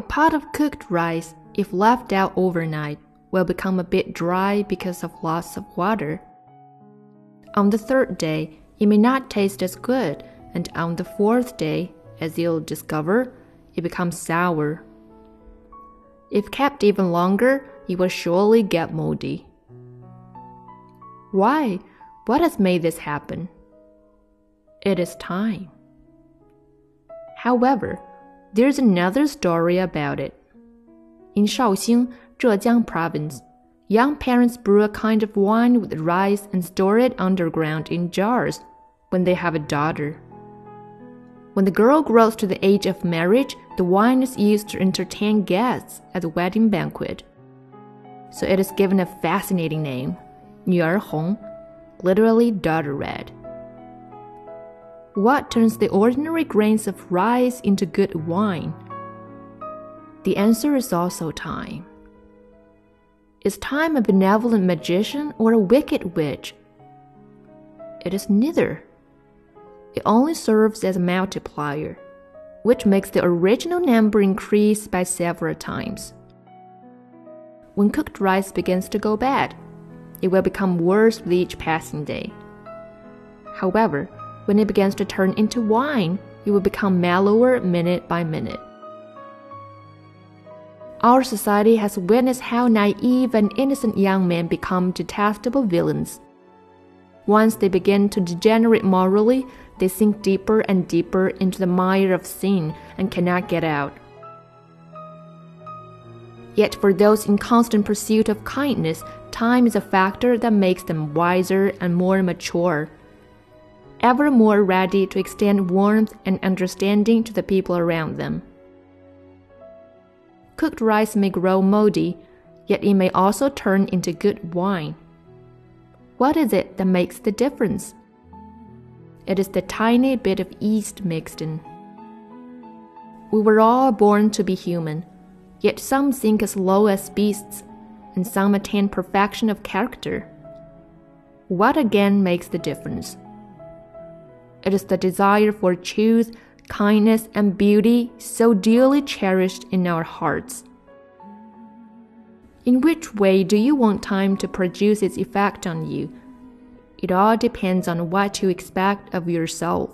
A pot of cooked rice, if left out overnight, will become a bit dry because of loss of water. On the third day, it may not taste as good, and on the fourth day, as you'll discover, it becomes sour. If kept even longer, it will surely get moldy. Why? What has made this happen? It is time. However, there's another story about it. In Shaoxing, Zhejiang Province, young parents brew a kind of wine with rice and store it underground in jars when they have a daughter. When the girl grows to the age of marriage, the wine is used to entertain guests at the wedding banquet. So it is given a fascinating name, Nuer Hong, literally daughter red. What turns the ordinary grains of rice into good wine? The answer is also time. Is time a benevolent magician or a wicked witch? It is neither. It only serves as a multiplier, which makes the original number increase by several times. When cooked rice begins to go bad, it will become worse with each passing day. However, when it begins to turn into wine, it will become mellower minute by minute. Our society has witnessed how naive and innocent young men become detestable villains. Once they begin to degenerate morally, they sink deeper and deeper into the mire of sin and cannot get out. Yet for those in constant pursuit of kindness, time is a factor that makes them wiser and more mature, ever more ready to extend warmth and understanding to the people around them. Cooked rice may grow moldy, yet it may also turn into good wine. What is it that makes the difference? It is the tiny bit of yeast mixed in. We were all born to be human, yet some sink as low as beasts, and some attain perfection of character. What again makes the difference? It is the desire for truth, kindness, and beauty so dearly cherished in our hearts. In which way do you want time to produce its effect on you? It all depends on what you expect of yourself.